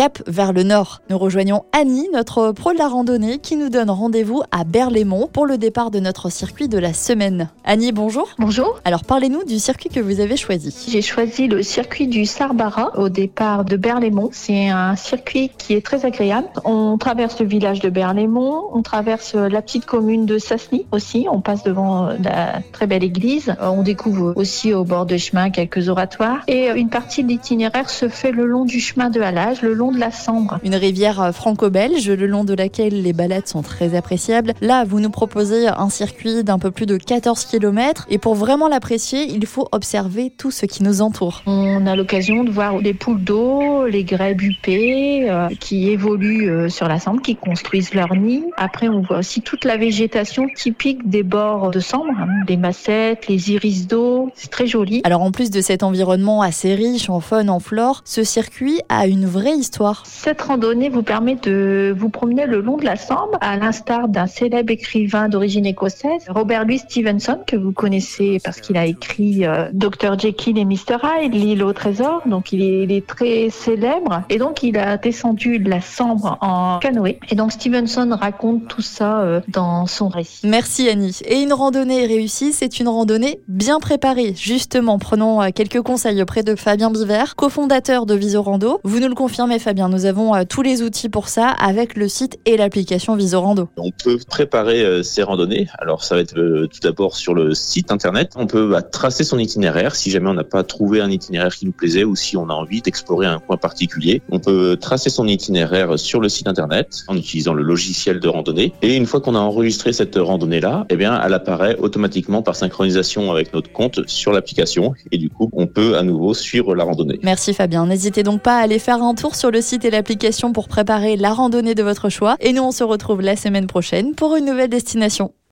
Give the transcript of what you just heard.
cap vers le nord. Nous rejoignons Annie, notre pro de la randonnée, qui nous donne rendez-vous à Berlaymont pour le départ de notre circuit de la semaine. Annie, bonjour. Bonjour. Alors parlez-nous du circuit que vous avez choisi. J'ai choisi le circuit du Sarbara au départ de Berlaymont. C'est un circuit qui est très agréable. On traverse le village de Berlaymont, on traverse la petite commune de Sassny aussi. On passe devant la très belle église. On découvre aussi au bord de chemin quelques oratoires et une partie de l'itinéraire se fait le long du chemin de halage, le long de la Sambre. Une rivière franco-belge le long de laquelle les balades sont très appréciables. Là, vous nous proposez un circuit d'un peu plus de 14 km et pour vraiment l'apprécier, il faut observer tout ce qui nous entoure. On a l'occasion de voir les poules d'eau, les grèbes huppées euh, qui évoluent euh, sur la Sambre, qui construisent leur nid. Après, on voit aussi toute la végétation typique des bords de Sambre, hein, les massettes, les iris d'eau. C'est très joli. Alors en plus de cet environnement assez riche en faune, en flore, ce circuit a une vraie histoire. Cette randonnée vous permet de vous promener le long de la Sambre, à l'instar d'un célèbre écrivain d'origine écossaise, Robert Louis Stevenson, que vous connaissez parce qu'il a écrit euh, Dr. Jekyll et Mr. Hyde, L'île au trésor. Donc il est, il est, très célèbre. Et donc il a descendu de la Sambre en canoë. Et donc Stevenson raconte tout ça euh, dans son récit. Merci Annie. Et une randonnée réussie, c'est une randonnée bien préparée. Justement, prenons euh, quelques conseils auprès de Fabien Biver, cofondateur de Visorando. Vous nous le confirmez Fabien, nous avons euh, tous les outils pour ça avec le site et l'application Visorando. On peut préparer euh, ces randonnées. Alors ça va être euh, tout d'abord sur le site internet. On peut bah, tracer son itinéraire si jamais on n'a pas trouvé un itinéraire qui nous plaisait ou si on a envie d'explorer un coin particulier. On peut tracer son itinéraire sur le site internet en utilisant le logiciel de randonnée. Et une fois qu'on a enregistré cette randonnée-là, eh bien, elle apparaît automatiquement par synchronisation avec notre compte sur l'application. Et du coup, on peut à nouveau suivre la randonnée. Merci Fabien. N'hésitez donc pas à aller faire un tour le site et l'application pour préparer la randonnée de votre choix. Et nous, on se retrouve la semaine prochaine pour une nouvelle destination.